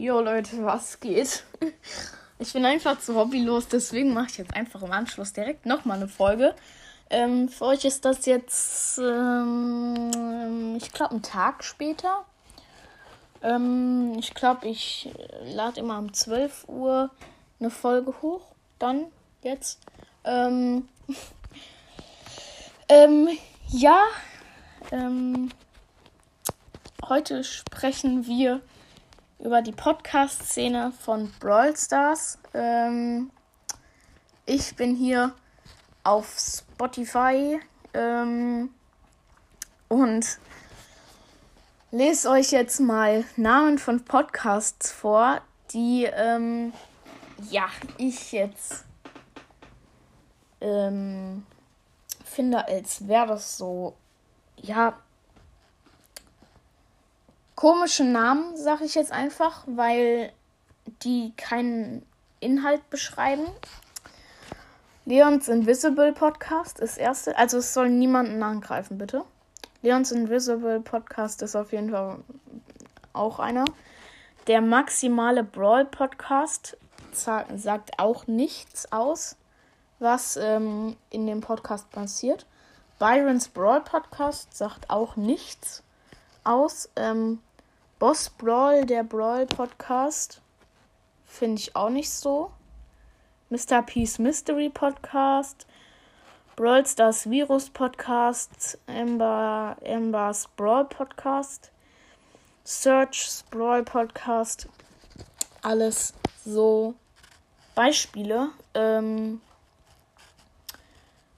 Jo Leute, was geht? Ich bin einfach zu hobbylos, deswegen mache ich jetzt einfach im Anschluss direkt nochmal eine Folge. Ähm, für euch ist das jetzt, ähm, ich glaube, ein Tag später. Ähm, ich glaube, ich lade immer um 12 Uhr eine Folge hoch. Dann, jetzt. Ähm, ähm, ja, ähm, heute sprechen wir über die Podcast-Szene von Brawl Stars. Ähm, ich bin hier auf Spotify ähm, und lese euch jetzt mal Namen von Podcasts vor, die ähm, ja ich jetzt ähm, finde, als wäre das so ja komische Namen, sage ich jetzt einfach, weil die keinen Inhalt beschreiben. Leons Invisible Podcast ist erste, also es soll niemanden angreifen, bitte. Leons Invisible Podcast ist auf jeden Fall auch einer. Der maximale Brawl Podcast sagt auch nichts aus, was ähm, in dem Podcast passiert. Byron's Brawl Podcast sagt auch nichts aus. Ähm, Boss Brawl, der Brawl Podcast, finde ich auch nicht so. Mr. Peace Mystery Podcast, Brawl Stars Virus Podcast, Amber, Amber's Brawl Podcast, Search's Brawl Podcast, alles so Beispiele. Ähm,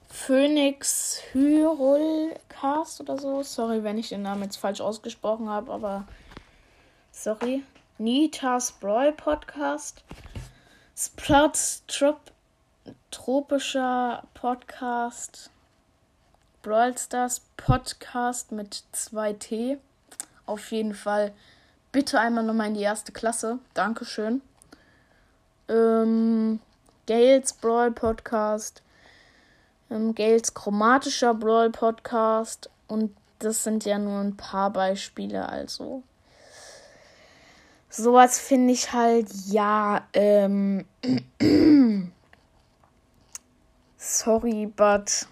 Phoenix Hyrule-Cast oder so. Sorry, wenn ich den Namen jetzt falsch ausgesprochen habe, aber sorry. Nitas Brawl Podcast. Sprouts Trop Tropischer Podcast. Brawl Stars Podcast mit 2T. Auf jeden Fall bitte einmal nochmal in die erste Klasse. Dankeschön. Ähm, Gales Brawl Podcast. Ähm, Gales chromatischer Brawl Podcast. Und das sind ja nur ein paar Beispiele, also sowas finde ich halt, ja, ähm, sorry, but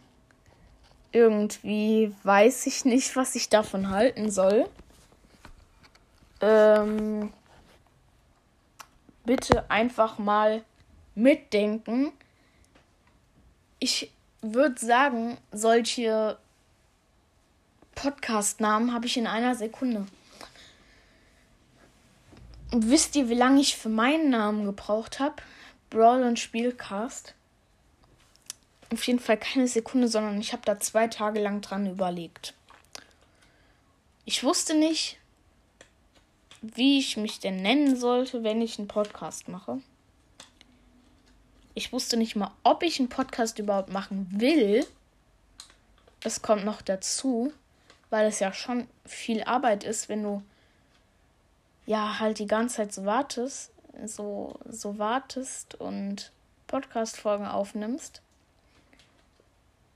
irgendwie weiß ich nicht, was ich davon halten soll. Ähm, bitte einfach mal mitdenken. Ich würde sagen, solche Podcast-Namen habe ich in einer Sekunde. Wisst ihr, wie lange ich für meinen Namen gebraucht habe? Brawl und Spielcast. Auf jeden Fall keine Sekunde, sondern ich habe da zwei Tage lang dran überlegt. Ich wusste nicht, wie ich mich denn nennen sollte, wenn ich einen Podcast mache. Ich wusste nicht mal, ob ich einen Podcast überhaupt machen will. Das kommt noch dazu, weil es ja schon viel Arbeit ist, wenn du ja halt die ganze Zeit so wartest, so, so wartest und Podcast-Folgen aufnimmst,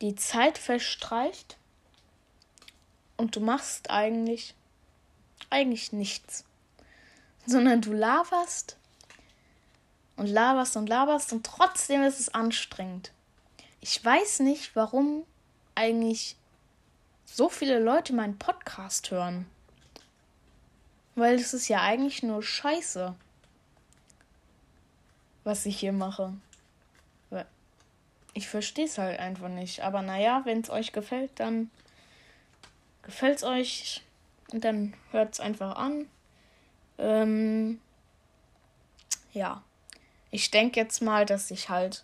die Zeit verstreicht und du machst eigentlich eigentlich nichts, sondern du laberst und laberst und laberst und trotzdem ist es anstrengend. Ich weiß nicht, warum eigentlich so viele Leute meinen Podcast hören. Weil es ist ja eigentlich nur Scheiße, was ich hier mache. Ich verstehe es halt einfach nicht. Aber naja, wenn es euch gefällt, dann gefällt es euch und dann hört es einfach an. Ähm, ja. Ich denke jetzt mal, dass ich halt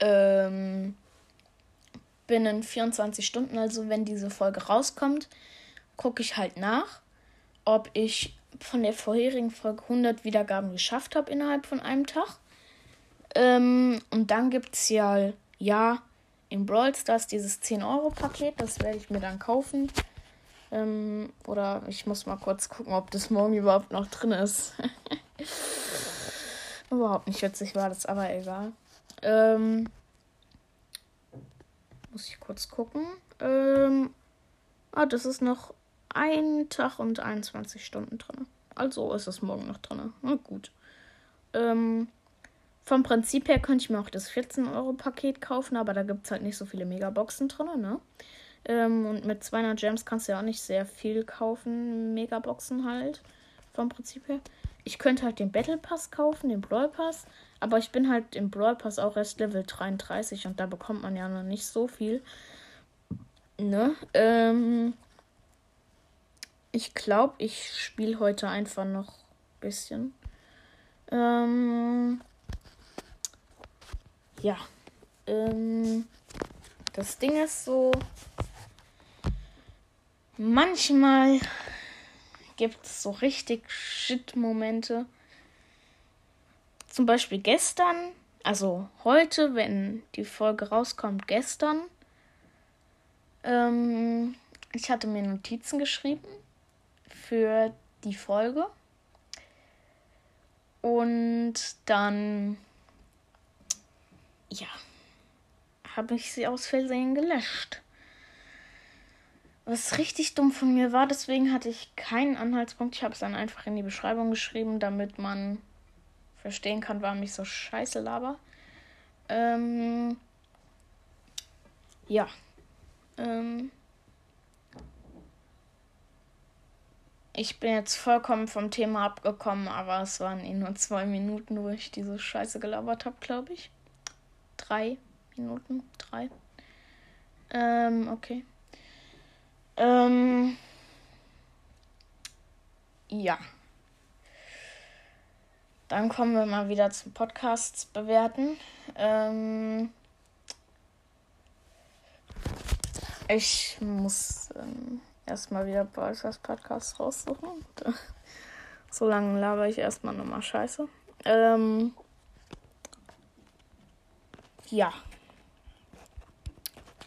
ähm, binnen 24 Stunden, also wenn diese Folge rauskommt, gucke ich halt nach ob ich von der vorherigen Folge 100 Wiedergaben geschafft habe innerhalb von einem Tag. Ähm, und dann gibt es ja, ja in Brawl Stars dieses 10-Euro-Paket. Das werde ich mir dann kaufen. Ähm, oder ich muss mal kurz gucken, ob das morgen überhaupt noch drin ist. überhaupt nicht witzig war das, aber egal. Ähm, muss ich kurz gucken. Ähm, ah, das ist noch ein Tag und 21 Stunden drin. Also ist es morgen noch drin. Na gut. Ähm, vom Prinzip her könnte ich mir auch das 14-Euro-Paket kaufen, aber da gibt es halt nicht so viele Megaboxen drin, ne? Ähm, und mit 200 Gems kannst du ja auch nicht sehr viel kaufen. Megaboxen halt. Vom Prinzip her. Ich könnte halt den Battle Pass kaufen, den Brawl Pass. Aber ich bin halt im Brawl Pass auch erst Level 33 und da bekommt man ja noch nicht so viel. Ne? Ähm, ich glaube, ich spiele heute einfach noch ein bisschen. Ähm, ja. Ähm, das Ding ist so, manchmal gibt es so richtig Shit-Momente. Zum Beispiel gestern, also heute, wenn die Folge rauskommt, gestern. Ähm, ich hatte mir Notizen geschrieben für die Folge. Und dann, ja, habe ich sie aus Versehen gelöscht. Was richtig dumm von mir war, deswegen hatte ich keinen Anhaltspunkt. Ich habe es dann einfach in die Beschreibung geschrieben, damit man verstehen kann, warum ich so scheiße laber. Ähm, ja. Ähm, ich bin jetzt vollkommen vom Thema abgekommen, aber es waren eh nur zwei Minuten, wo ich diese Scheiße gelabert habe, glaube ich. Drei Minuten, drei. Ähm, okay. Ähm, ja. Dann kommen wir mal wieder zum Podcasts bewerten. Ähm, ich muss ähm, erstmal wieder Bowsers Podcast raussuchen. so lange laber ich erstmal nochmal Scheiße. Ähm, ja.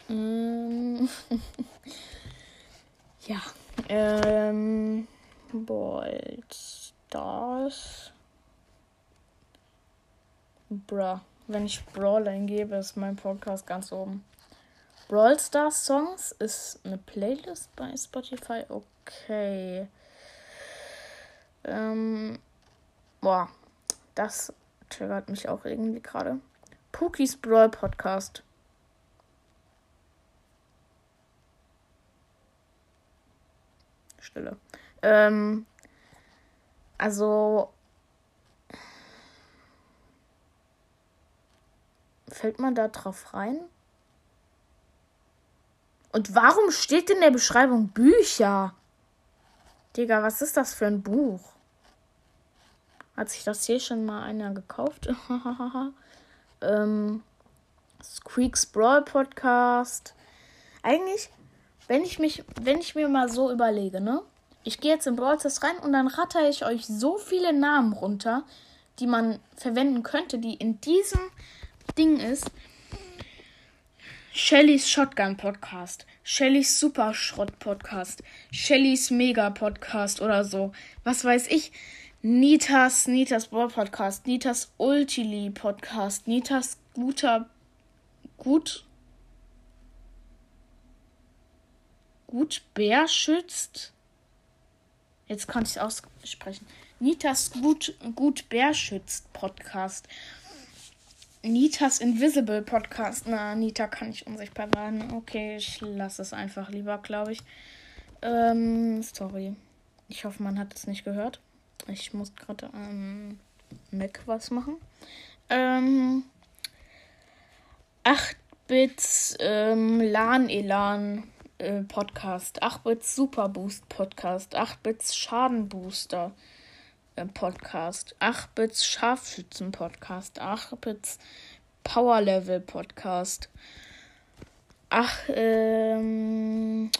Ja. Ähm. Bold Stars. Bruh. Wenn ich Brawl eingebe, ist mein Podcast ganz oben. Brawl Stars Songs ist eine Playlist bei Spotify. Okay. Ähm. Boah. Das triggert mich auch irgendwie gerade. Pookies Brawl Podcast. Stille. Ähm, also fällt man da drauf rein? Und warum steht in der Beschreibung Bücher? Digga, was ist das für ein Buch? Hat sich das hier schon mal einer gekauft? ähm, Squeaks Brawl Podcast. Eigentlich wenn ich mich, wenn ich mir mal so überlege, ne? Ich gehe jetzt in Brawl Stars rein und dann ratter ich euch so viele Namen runter, die man verwenden könnte, die in diesem Ding ist. Shellys Shotgun Podcast, Shellys Super Schrott Podcast, Shellys Mega Podcast oder so. Was weiß ich. Nitas, Nitas Brawl Podcast, Nitas Ultili Podcast, Nitas guter, gut, Gut Bär schützt. Jetzt kann ich es aussprechen. Nitas Gut, Gut Bär schützt Podcast. Nitas Invisible Podcast. Na, Nita kann ich unsichtbar werden. Okay, ich lasse es einfach lieber, glaube ich. Ähm, sorry. Ich hoffe, man hat es nicht gehört. Ich muss gerade am ähm, Mac was machen. Ähm, 8-Bits ähm, LAN Elan äh, Podcast, 8-Bits Super Boost Podcast, 8-Bits Schadenbooster äh, Podcast, 8-Bits Scharfschützen Podcast, 8-Bits Power Level Podcast, ach, ähm,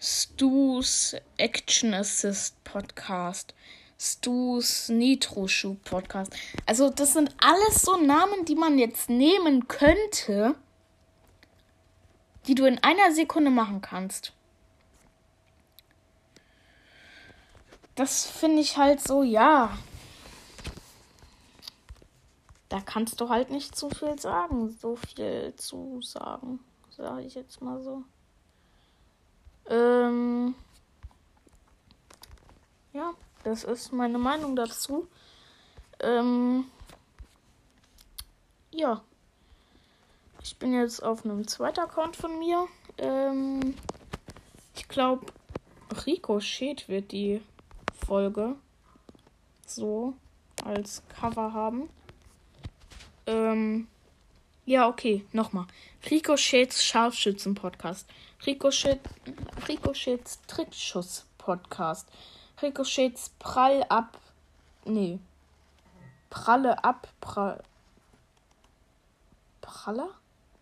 Stu's Action Assist Podcast, Stu's Nitro Shoe Podcast. Also, das sind alles so Namen, die man jetzt nehmen könnte die du in einer Sekunde machen kannst. Das finde ich halt so, ja. Da kannst du halt nicht zu viel sagen. So viel zu sagen. Sage ich jetzt mal so. Ähm. Ja. das ist meine Meinung dazu. Ähm, ja. Ich bin jetzt auf einem zweiten Account von mir. Ähm, ich glaube, Ricochet wird die Folge so als Cover haben. Ähm, ja, okay, nochmal. Ricochets Scharfschützen-Podcast. Ricochet, Ricochets Trickschuss-Podcast. Ricochets Prall ab. Nee. Pralle ab. Prall, Praller?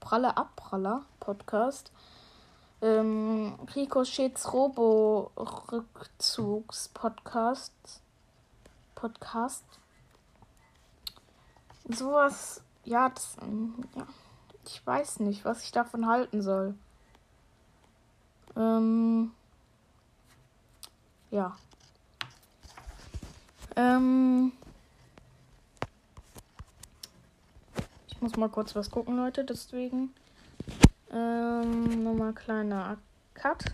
Pralle ab, Praller Podcast. Ähm, Ricochets Robo-Rückzugs-Podcast. Podcast. Sowas, ja, das, ja, ich weiß nicht, was ich davon halten soll. Ähm, ja. Ähm, ich muss mal kurz was gucken, Leute, deswegen. Ähm, nochmal kleiner Cut.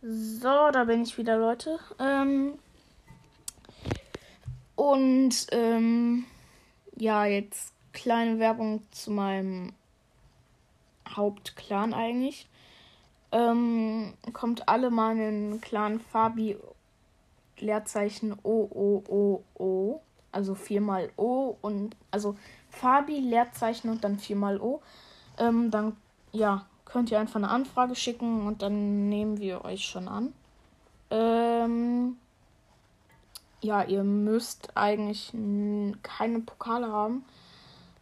So, da bin ich wieder, Leute. Ähm, und ähm, ja, jetzt kleine Werbung zu meinem Hauptclan eigentlich. Ähm, kommt alle mal in den Clan Fabi Leerzeichen O O O O. Also viermal O und also Fabi Leerzeichen und dann viermal O. Ähm, dann ja, könnt ihr einfach eine Anfrage schicken und dann nehmen wir euch schon an. Ähm, ja, ihr müsst eigentlich keine Pokale haben.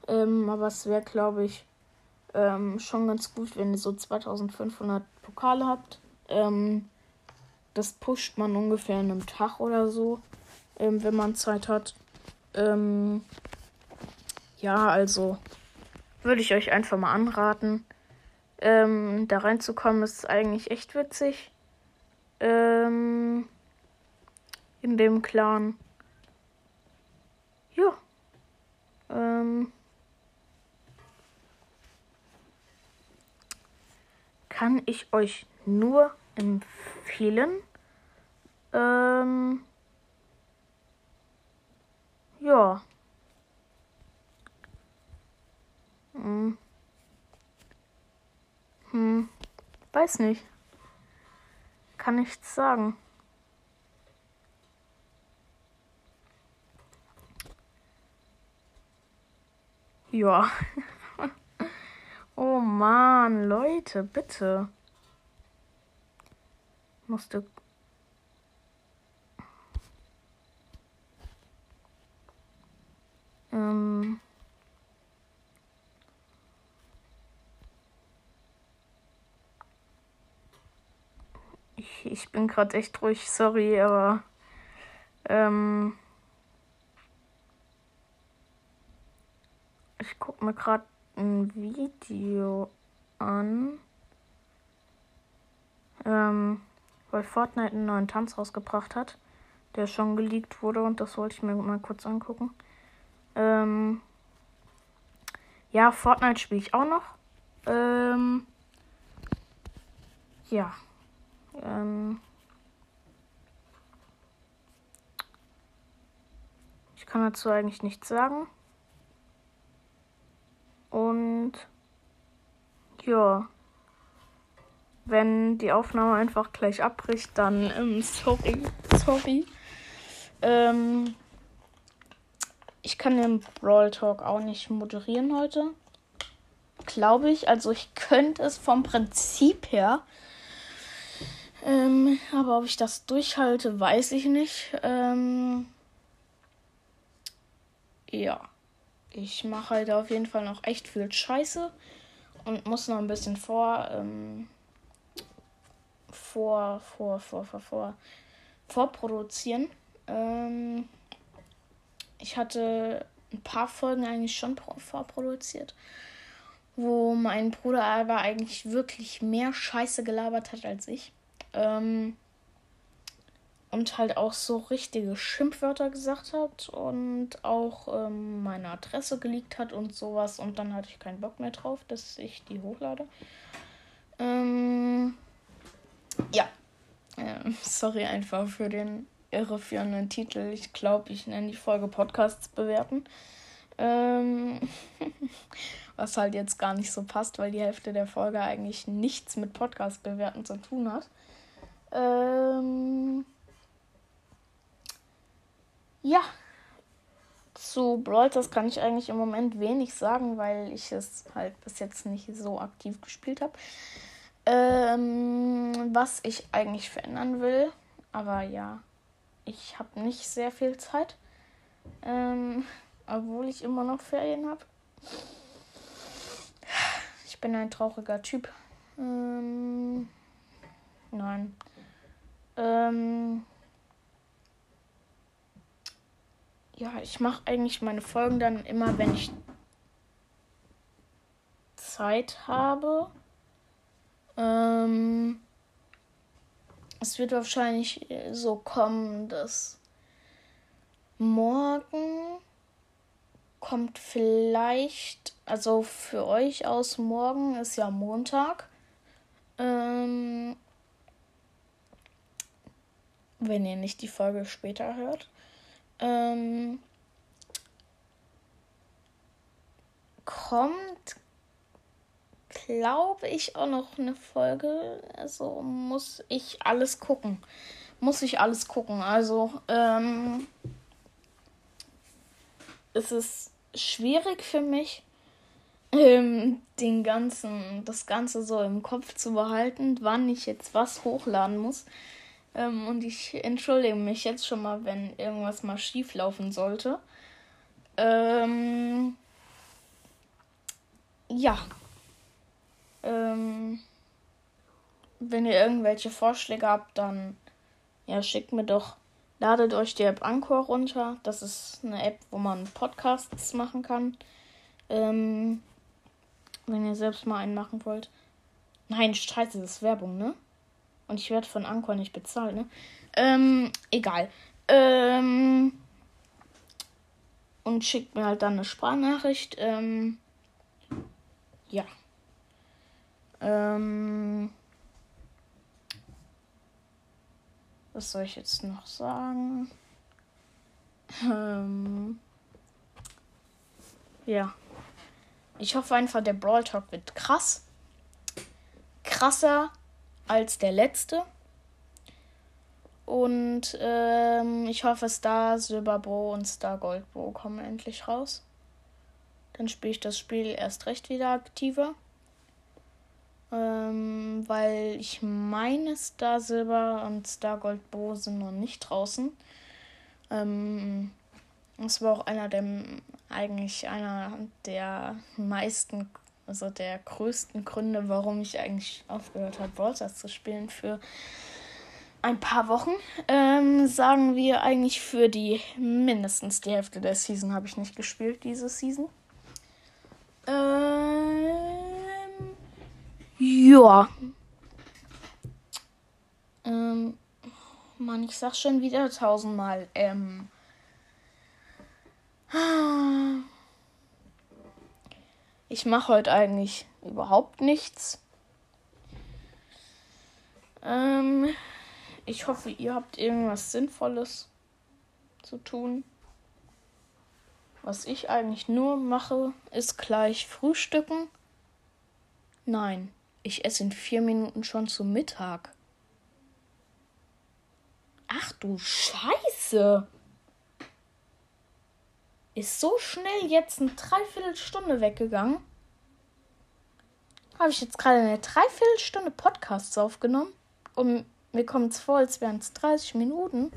Ähm, aber es wäre, glaube ich, ähm, schon ganz gut, wenn ihr so 2500 Pokale habt. Ähm, das pusht man ungefähr in einem Tag oder so, ähm, wenn man Zeit hat. Ähm, ja, also würde ich euch einfach mal anraten. Ähm, da reinzukommen ist eigentlich echt witzig. Ähm, in dem Clan. Ja. Ähm, kann ich euch nur empfehlen. Ähm, ja. Hm. Hm. Weiß nicht. Kann nichts sagen. Ja. oh Mann, Leute, bitte. Musste. Ähm. Ich, bin gerade echt ruhig, sorry, aber. Ähm. Ich gucke mir gerade ein Video an. Ähm, weil Fortnite einen neuen Tanz rausgebracht hat, der schon geleakt wurde und das wollte ich mir mal kurz angucken. Ähm, ja, Fortnite spiele ich auch noch. Ähm, ja. Ähm, ich kann dazu eigentlich nichts sagen. Und ja, wenn die Aufnahme einfach gleich abbricht, dann ähm, sorry, sorry. Ähm, ich kann den Brawl Talk auch nicht moderieren heute. Glaube ich. Also ich könnte es vom Prinzip her. Ähm, aber ob ich das durchhalte, weiß ich nicht. Ähm, ja ich mache halt auf jeden Fall noch echt viel Scheiße und muss noch ein bisschen vor, ähm, vor, vor, vor, vor, vor, vorproduzieren. Ähm, ich hatte ein paar Folgen eigentlich schon vorproduziert, wo mein Bruder aber eigentlich wirklich mehr Scheiße gelabert hat als ich. Ähm, und halt auch so richtige Schimpfwörter gesagt hat und auch ähm, meine Adresse geleakt hat und sowas. Und dann hatte ich keinen Bock mehr drauf, dass ich die hochlade. Ähm, ja, Ähm, sorry einfach für den irreführenden Titel. Ich glaube, ich nenne die Folge Podcasts bewerten. Ähm, was halt jetzt gar nicht so passt, weil die Hälfte der Folge eigentlich nichts mit Podcast bewerten zu tun hat. Ähm, ja, zu Brawl kann ich eigentlich im Moment wenig sagen, weil ich es halt bis jetzt nicht so aktiv gespielt habe. Ähm, was ich eigentlich verändern will, aber ja, ich habe nicht sehr viel Zeit, ähm, obwohl ich immer noch Ferien habe. Ich bin ein trauriger Typ. Ähm, nein. Ähm, ja, ich mache eigentlich meine Folgen dann immer, wenn ich Zeit habe. Ähm, es wird wahrscheinlich so kommen, dass morgen kommt vielleicht, also für euch aus morgen ist ja Montag. Ähm, wenn ihr nicht die Folge später hört. Ähm, kommt, glaube ich, auch noch eine Folge. Also muss ich alles gucken. Muss ich alles gucken. Also, ähm, es ist schwierig für mich, ähm, den ganzen, das Ganze so im Kopf zu behalten, wann ich jetzt was hochladen muss. Ähm, und ich entschuldige mich jetzt schon mal, wenn irgendwas mal schief laufen sollte. Ähm, ja. Ähm, wenn ihr irgendwelche Vorschläge habt, dann ja, schickt mir doch. Ladet euch die App Anchor runter. Das ist eine App, wo man Podcasts machen kann. Ähm, wenn ihr selbst mal einen machen wollt. Nein, scheiße, das ist Werbung, ne? Und ich werde von Anchor nicht bezahlt, ne? Ähm, egal. Ähm, und schickt mir halt dann eine Sprachnachricht. Ähm, ja. Ähm, was soll ich jetzt noch sagen? Ähm, ja. Ich hoffe einfach, der Brawl Talk wird krass. Krasser als der letzte. Und ähm, ich hoffe, Star Silberbo und Star Goldbo kommen endlich raus. Dann spiele ich das Spiel erst recht wieder aktiver. Ähm, weil ich meine, Star Silber und Star Goldbo sind noch nicht draußen. Ähm, das war auch einer der, eigentlich einer der meisten also der größten Gründe, warum ich eigentlich aufgehört habe, Brawl zu spielen für ein paar Wochen. Ähm, sagen wir eigentlich für die mindestens die Hälfte der Season habe ich nicht gespielt, diese Season. Ähm, ja. Ähm, Mann, ich sag schon wieder tausendmal. Ähm. Ich mache heute eigentlich überhaupt nichts. Ähm, ich hoffe, ihr habt irgendwas Sinnvolles zu tun. Was ich eigentlich nur mache, ist gleich frühstücken. Nein, ich esse in vier Minuten schon zu Mittag. Ach du Scheiße! Ist so schnell jetzt eine Dreiviertelstunde weggegangen. Habe ich jetzt gerade eine Dreiviertelstunde Podcasts aufgenommen. Und mir kommt es vor, als wären es 30 Minuten.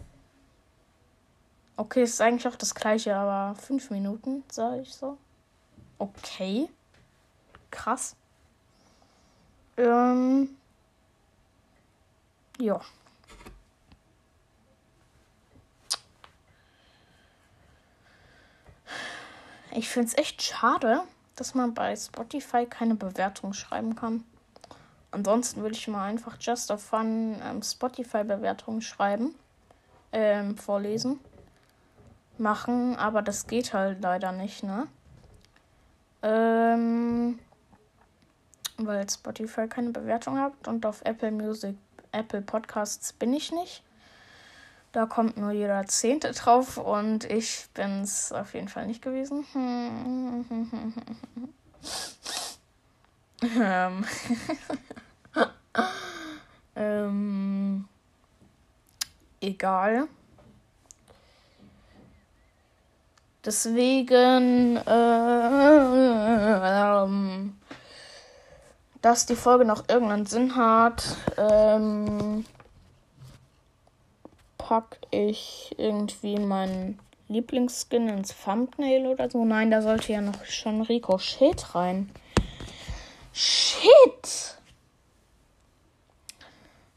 Okay, ist eigentlich auch das gleiche, aber 5 Minuten, sage ich so. Okay. Krass. Ähm. Ja. Ich finde es echt schade, dass man bei Spotify keine Bewertung schreiben kann. Ansonsten würde ich mal einfach Just of Fun ähm, Spotify-Bewertungen schreiben, ähm, vorlesen, machen, aber das geht halt leider nicht, ne? Ähm, weil Spotify keine Bewertung hat und auf Apple Music Apple Podcasts bin ich nicht. Da kommt nur jeder Zehnte drauf und ich bin es auf jeden Fall nicht gewesen. ähm. ähm. Egal. Deswegen, äh, ähm, dass die Folge noch irgendeinen Sinn hat, ähm, pack ich irgendwie meinen Lieblingsskin ins Thumbnail oder so. Nein, da sollte ja noch schon Rico Shit rein. Shit!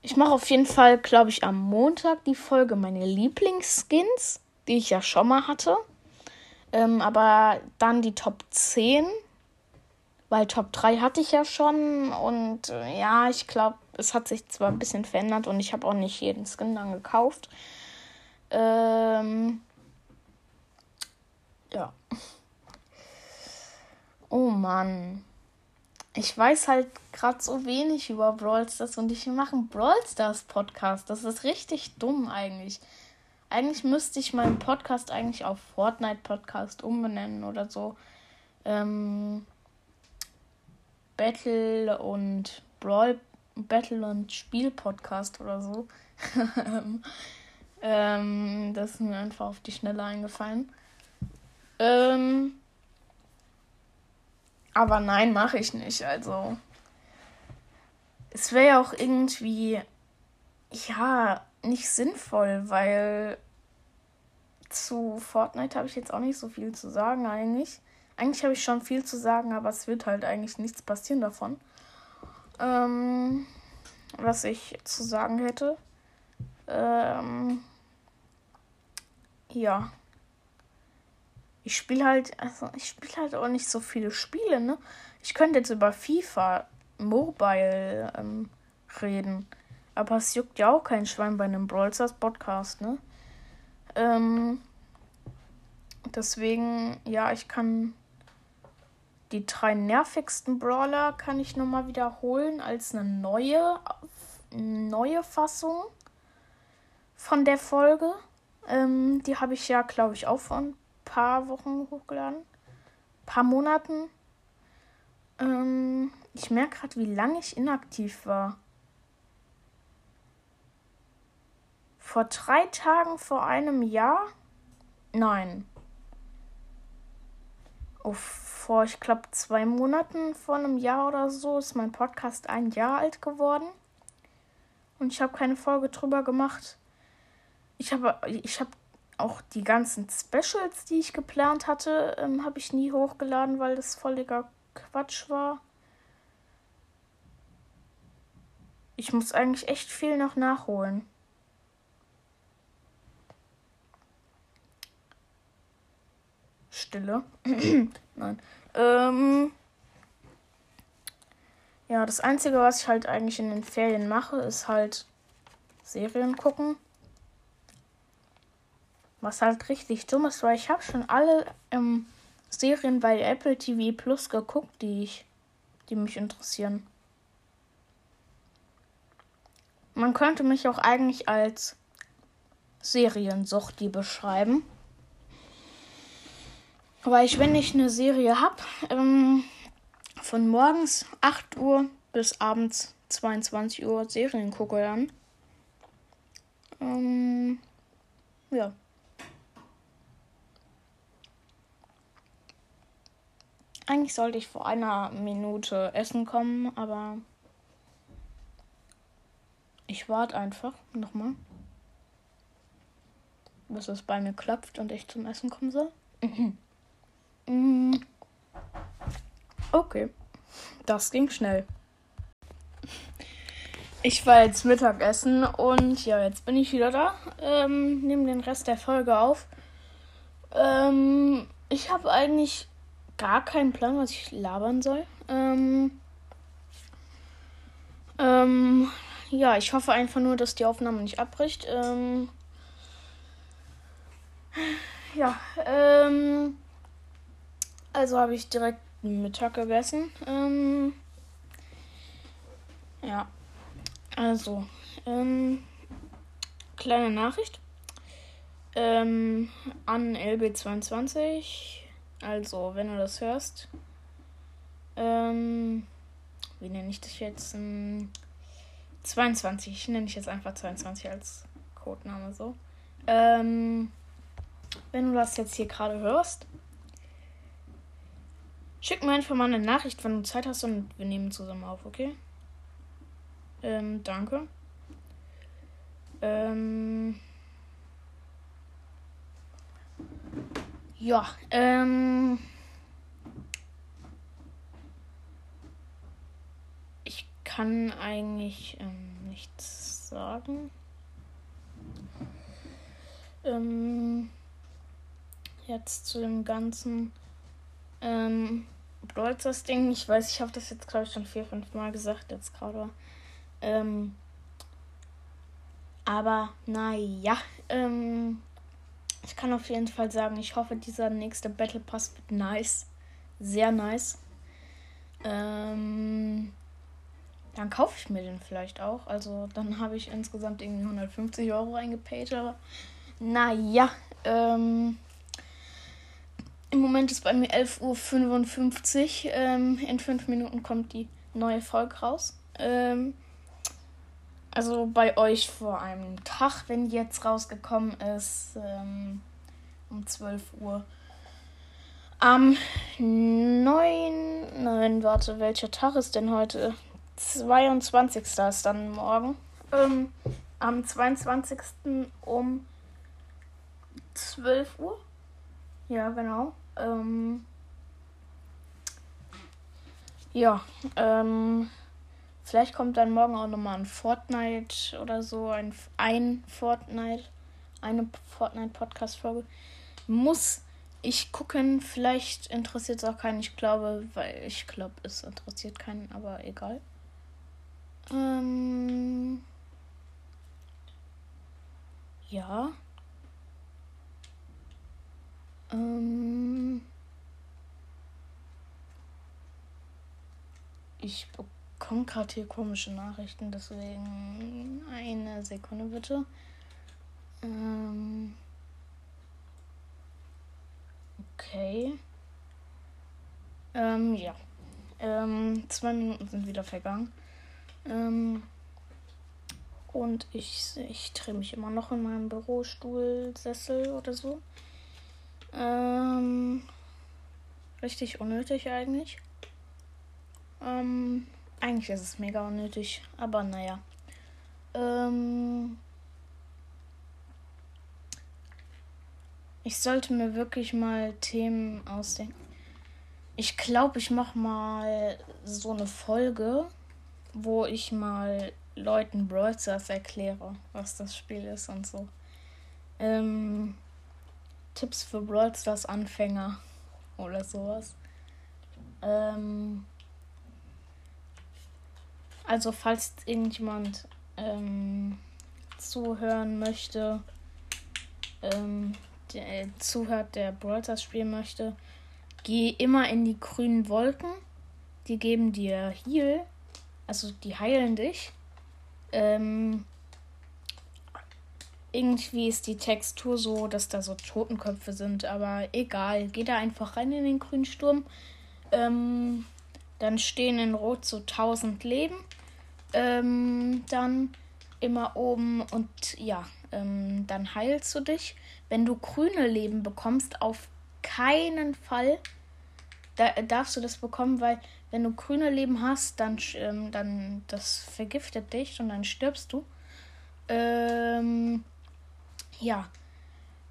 Ich mache auf jeden Fall, glaube ich, am Montag die Folge meine Lieblingsskins, die ich ja schon mal hatte. Ähm, aber dann die Top 10. Weil Top 3 hatte ich ja schon. Und äh, ja, ich glaube, es hat sich zwar ein bisschen verändert und ich habe auch nicht jeden Skin dann gekauft. Ähm, ja. Oh Mann. Ich weiß halt gerade so wenig über Brawl Stars und ich mache einen Brawl Stars Podcast. Das ist richtig dumm eigentlich. Eigentlich müsste ich meinen Podcast eigentlich auf Fortnite Podcast umbenennen oder so. Ähm, Battle und Brawl Battle und Spiel Podcast oder so. ähm, das ist mir einfach auf die Schnelle eingefallen. Ähm, aber nein, mache ich nicht. Also es wäre ja auch irgendwie ja nicht sinnvoll, weil zu Fortnite habe ich jetzt auch nicht so viel zu sagen eigentlich. Eigentlich habe ich schon viel zu sagen, aber es wird halt eigentlich nichts passieren davon. Ähm, was ich zu sagen hätte. Ähm, ja. Ich spiele halt, also ich spiele halt auch nicht so viele Spiele, ne? Ich könnte jetzt über FIFA Mobile ähm, reden. Aber es juckt ja auch kein Schwein bei einem Brawl Podcast, ne? Ähm, deswegen, ja, ich kann die drei nervigsten Brawler kann ich nochmal wiederholen als eine neue, neue Fassung von der Folge. Ähm, die habe ich ja, glaube ich, auch vor ein paar Wochen hochgeladen. paar Monaten. Ähm, ich merke gerade, wie lange ich inaktiv war. Vor drei Tagen, vor einem Jahr? Nein. Oh, vor, ich glaube, zwei Monaten, vor einem Jahr oder so, ist mein Podcast ein Jahr alt geworden. Und ich habe keine Folge drüber gemacht. Ich habe ich hab auch die ganzen Specials, die ich geplant hatte, ähm, habe ich nie hochgeladen, weil das völliger Quatsch war. Ich muss eigentlich echt viel noch nachholen. Stille. Nein. Ähm, ja, das Einzige, was ich halt eigentlich in den Ferien mache, ist halt Serien gucken. Was halt richtig dumm ist, weil ich habe schon alle ähm, Serien bei Apple TV Plus geguckt, die ich, die mich interessieren. Man könnte mich auch eigentlich als Seriensuchti beschreiben. Weil ich, wenn ich eine Serie habe, ähm, von morgens 8 Uhr bis abends 22 Uhr Serien gucke dann. Ähm, ja. Eigentlich sollte ich vor einer Minute essen kommen, aber ich warte einfach nochmal, bis es bei mir klopft und ich zum Essen kommen soll. Mm. Okay, das ging schnell. Ich war jetzt Mittagessen und ja, jetzt bin ich wieder da. Ähm, nehme den Rest der Folge auf. Ähm, ich habe eigentlich gar keinen Plan, was ich labern soll. Ähm, ähm, ja, ich hoffe einfach nur, dass die Aufnahme nicht abbricht. Ähm, ja, ähm, also habe ich direkt Mittag gegessen. Ähm, ja, also ähm, kleine Nachricht ähm, an LB22. Also, wenn du das hörst, ähm, wie nenne ich das jetzt? Ähm, 22, nenne ich jetzt einfach 22 als Codename so. Ähm, wenn du das jetzt hier gerade hörst, schick mir einfach mal eine Nachricht, wenn du Zeit hast und wir nehmen zusammen auf, okay? Ähm, danke. Ähm. Ja, ähm. Ich kann eigentlich ähm, nichts sagen. Ähm, jetzt zu dem ganzen ähm, Brawl Ding. Ich weiß, ich habe das jetzt, glaube ich, schon vier, fünf Mal gesagt, jetzt gerade. Ähm, aber naja, ähm, ich kann auf jeden Fall sagen, ich hoffe, dieser nächste Battle Pass wird nice. Sehr nice. Ähm, dann kaufe ich mir den vielleicht auch. Also dann habe ich insgesamt irgendwie 150 Euro eingepaid. Aber naja, ähm, im Moment ist bei mir 11.55 Uhr. Ähm, in fünf Minuten kommt die neue Folge raus. Ähm, also bei euch vor einem Tag, wenn die jetzt rausgekommen ist, ähm, um 12 Uhr. Am 9. Nein, warte, welcher Tag ist denn heute? 22. ist dann morgen. Ähm, am 22. um 12 Uhr. Ja, genau. Ähm, ja, ähm, Vielleicht kommt dann morgen auch nochmal ein Fortnite oder so, ein, ein Fortnite, eine Fortnite-Podcast-Folge. Muss ich gucken, vielleicht interessiert es auch keinen. Ich glaube, weil ich glaube, es interessiert keinen, aber egal. Ähm, ja. Ähm, ich bekomme gerade hier komische Nachrichten, deswegen eine Sekunde bitte. Ähm okay. Ähm, ja. Ähm, zwei Minuten sind wieder vergangen. Ähm, und ich, ich drehe mich immer noch in meinem Bürostuhl, Sessel oder so. Ähm, richtig unnötig eigentlich. Ähm, eigentlich ist es mega unnötig, aber naja. Ähm ich sollte mir wirklich mal Themen ausdenken. Ich glaube, ich mache mal so eine Folge, wo ich mal Leuten Brawl erkläre, was das Spiel ist und so. Ähm, Tipps für Brawl Stars Anfänger oder sowas. Ähm, also falls irgendjemand ähm, zuhören möchte, ähm, der äh, zuhört, der Brawl spielen möchte, geh immer in die grünen Wolken. Die geben dir Heal, also die heilen dich. Ähm, irgendwie ist die Textur so, dass da so Totenköpfe sind, aber egal. Geh da einfach rein in den grünen Sturm. Ähm, dann stehen in Rot so 1000 Leben ähm, dann immer oben und ja, ähm, dann heilst du dich. Wenn du grüne Leben bekommst, auf keinen Fall da, darfst du das bekommen, weil wenn du grüne Leben hast, dann, ähm, dann das vergiftet dich und dann stirbst du. Ähm, ja,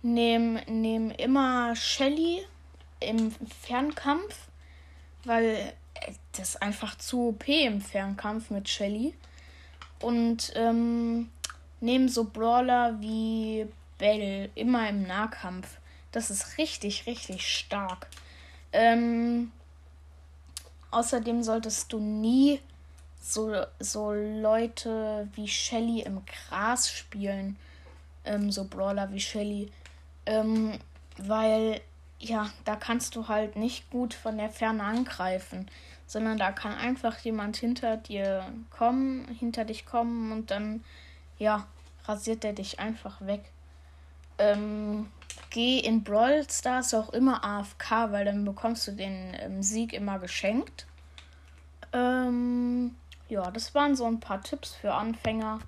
nehm, nehm immer Shelly im Fernkampf, weil das ist einfach zu OP im Fernkampf mit Shelly. Und ähm, nehmen so Brawler wie Bell immer im Nahkampf. Das ist richtig, richtig stark. Ähm, außerdem solltest du nie so, so Leute wie Shelly im Gras spielen. Ähm, so Brawler wie Shelly. Ähm, weil, ja, da kannst du halt nicht gut von der Ferne angreifen sondern da kann einfach jemand hinter dir kommen, hinter dich kommen und dann ja, rasiert er dich einfach weg. Ähm, geh in Brawl Stars auch immer AFK, weil dann bekommst du den ähm, Sieg immer geschenkt. Ähm, ja, das waren so ein paar Tipps für Anfänger.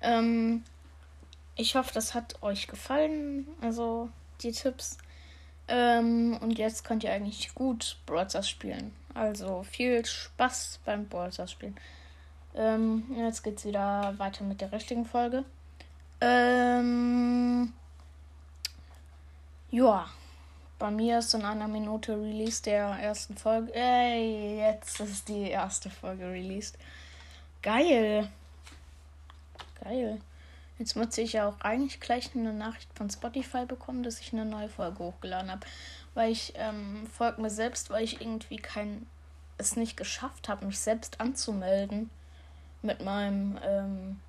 Ähm, ich hoffe, das hat euch gefallen. Also die Tipps. Ähm, und jetzt könnt ihr eigentlich gut Brawl spielen. Also viel Spaß beim Brawl spielen. Ähm, jetzt geht's wieder weiter mit der richtigen Folge. Ähm, ja, bei mir ist in einer Minute Release der ersten Folge. Ey, jetzt ist die erste Folge released. Geil. Geil. Jetzt muss ich ja auch eigentlich gleich eine Nachricht von Spotify bekommen, dass ich eine neue Folge hochgeladen habe. Weil ich ähm, folge mir selbst, weil ich irgendwie kein es nicht geschafft habe, mich selbst anzumelden mit meinem ähm,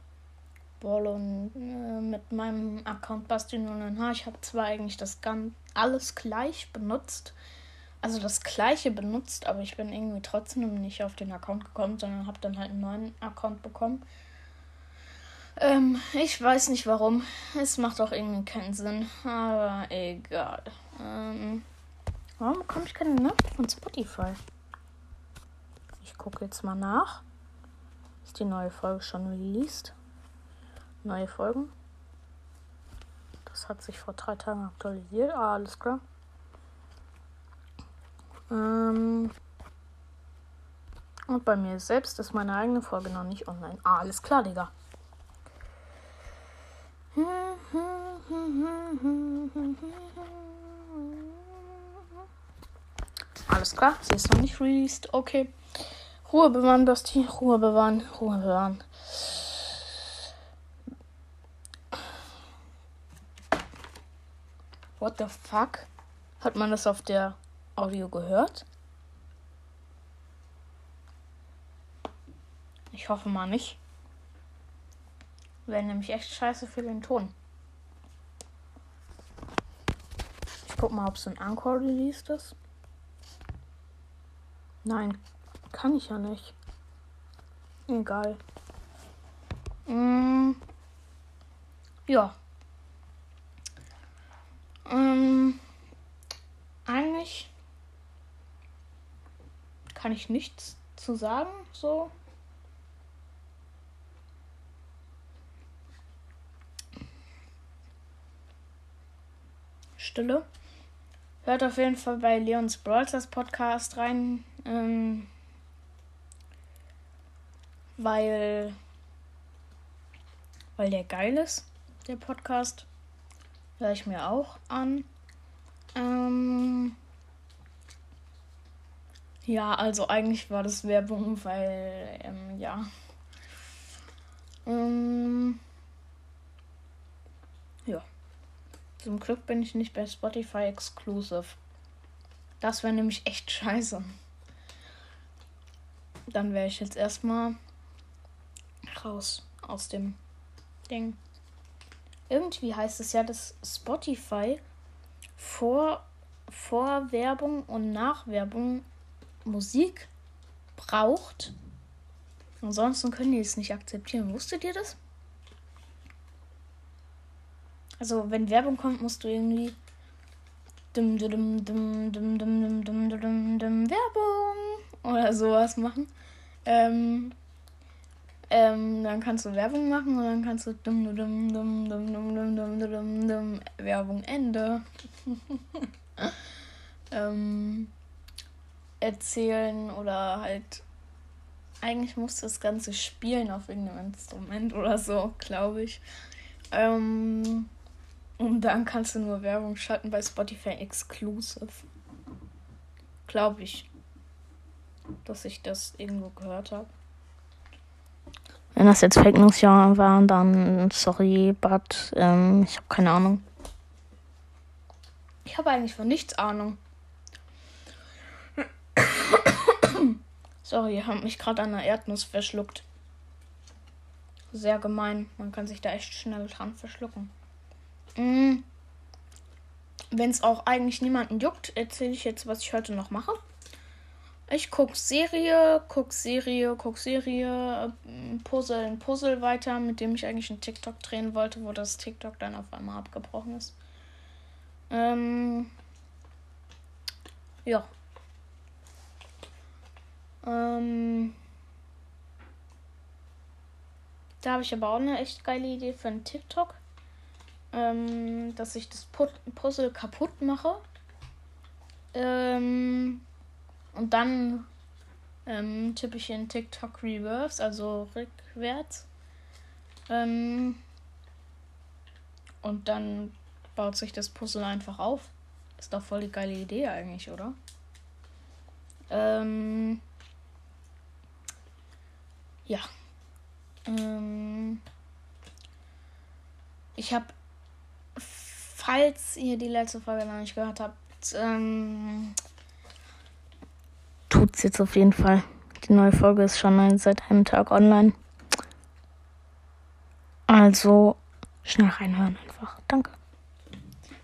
und äh, mit meinem Account Basti 0 Ich habe zwar eigentlich das ganz alles gleich benutzt, also das gleiche benutzt, aber ich bin irgendwie trotzdem nicht auf den Account gekommen, sondern habe dann halt einen neuen Account bekommen. Ähm, ich weiß nicht warum. Es macht auch irgendwie keinen Sinn, aber egal. Ähm, warum bekomme ich keine Nachricht von Spotify? Ich gucke jetzt mal nach. Ist die neue Folge schon released? Neue Folgen. Das hat sich vor drei Tagen aktualisiert. Ah, alles klar. Ähm und bei mir selbst ist meine eigene Folge noch nicht online. Ah, alles klar, Digga. Alles klar, sie ist noch nicht released. Okay. Ruhe bewahren, Basti. Ruhe bewahren. Ruhe bewahren. What the fuck? Hat man das auf der Audio gehört? Ich hoffe mal nicht. Wäre nämlich echt scheiße für den Ton. Ich guck mal, ob es ein Encore released ist. Nein, kann ich ja nicht. Egal. Mm, ja. Ähm, eigentlich kann ich nichts zu sagen, so. Stille. Hört auf jeden Fall bei Leons Brawlers Podcast rein. Ähm, weil, weil der geil ist, der Podcast. Höre ich mir auch an. Ähm, ja, also eigentlich war das Werbung, weil, ähm, ja. Ähm, ja. Zum Glück bin ich nicht bei Spotify Exclusive. Das wäre nämlich echt scheiße. Dann wäre ich jetzt erstmal raus aus dem Ding. Irgendwie heißt es ja, dass Spotify vor, vor Werbung und nach Werbung Musik braucht. Ansonsten können die es nicht akzeptieren. Wusstet ihr das? Also, wenn Werbung kommt, musst du irgendwie dum, dum, dum, dum, dum, dum, dum, dum, Werbung oder sowas machen. Ähm, ähm, dann kannst du Werbung machen und dann kannst du dumm, dumm, dumm, dumm, dumm, dumm, dumm, dumm, dumm, Werbung Ende. ähm, erzählen oder halt. Eigentlich musst du das Ganze spielen auf irgendeinem Instrument oder so, glaube ich. Ähm, und dann kannst du nur Werbung schalten bei Spotify Exclusive. Glaube ich. Dass ich das irgendwo gehört habe. Wenn das jetzt Fake News ja waren, dann sorry, but ähm, ich habe keine Ahnung. Ich habe eigentlich von nichts Ahnung. sorry, ich habe mich gerade an einer Erdnuss verschluckt. Sehr gemein. Man kann sich da echt schnell dran verschlucken. Mm. Wenn es auch eigentlich niemanden juckt, erzähle ich jetzt, was ich heute noch mache. Ich guck Serie, guck Serie, guck Serie, äh, Puzzle Puzzle weiter, mit dem ich eigentlich einen TikTok drehen wollte, wo das TikTok dann auf einmal abgebrochen ist. Ähm, ja. Ähm, da habe ich aber auch eine echt geile Idee für einen TikTok. Ähm, dass ich das Puzzle kaputt mache. Ähm, und dann ähm, tippe ich in TikTok Reverse, also rückwärts. Ähm, und dann baut sich das Puzzle einfach auf. Ist doch voll die geile Idee eigentlich, oder? Ähm, ja. Ähm, ich habe, falls ihr die letzte Folge noch nicht gehört habt, ähm, tut's jetzt auf jeden Fall. Die neue Folge ist schon seit einem Tag online. Also schnell reinhören einfach. Danke.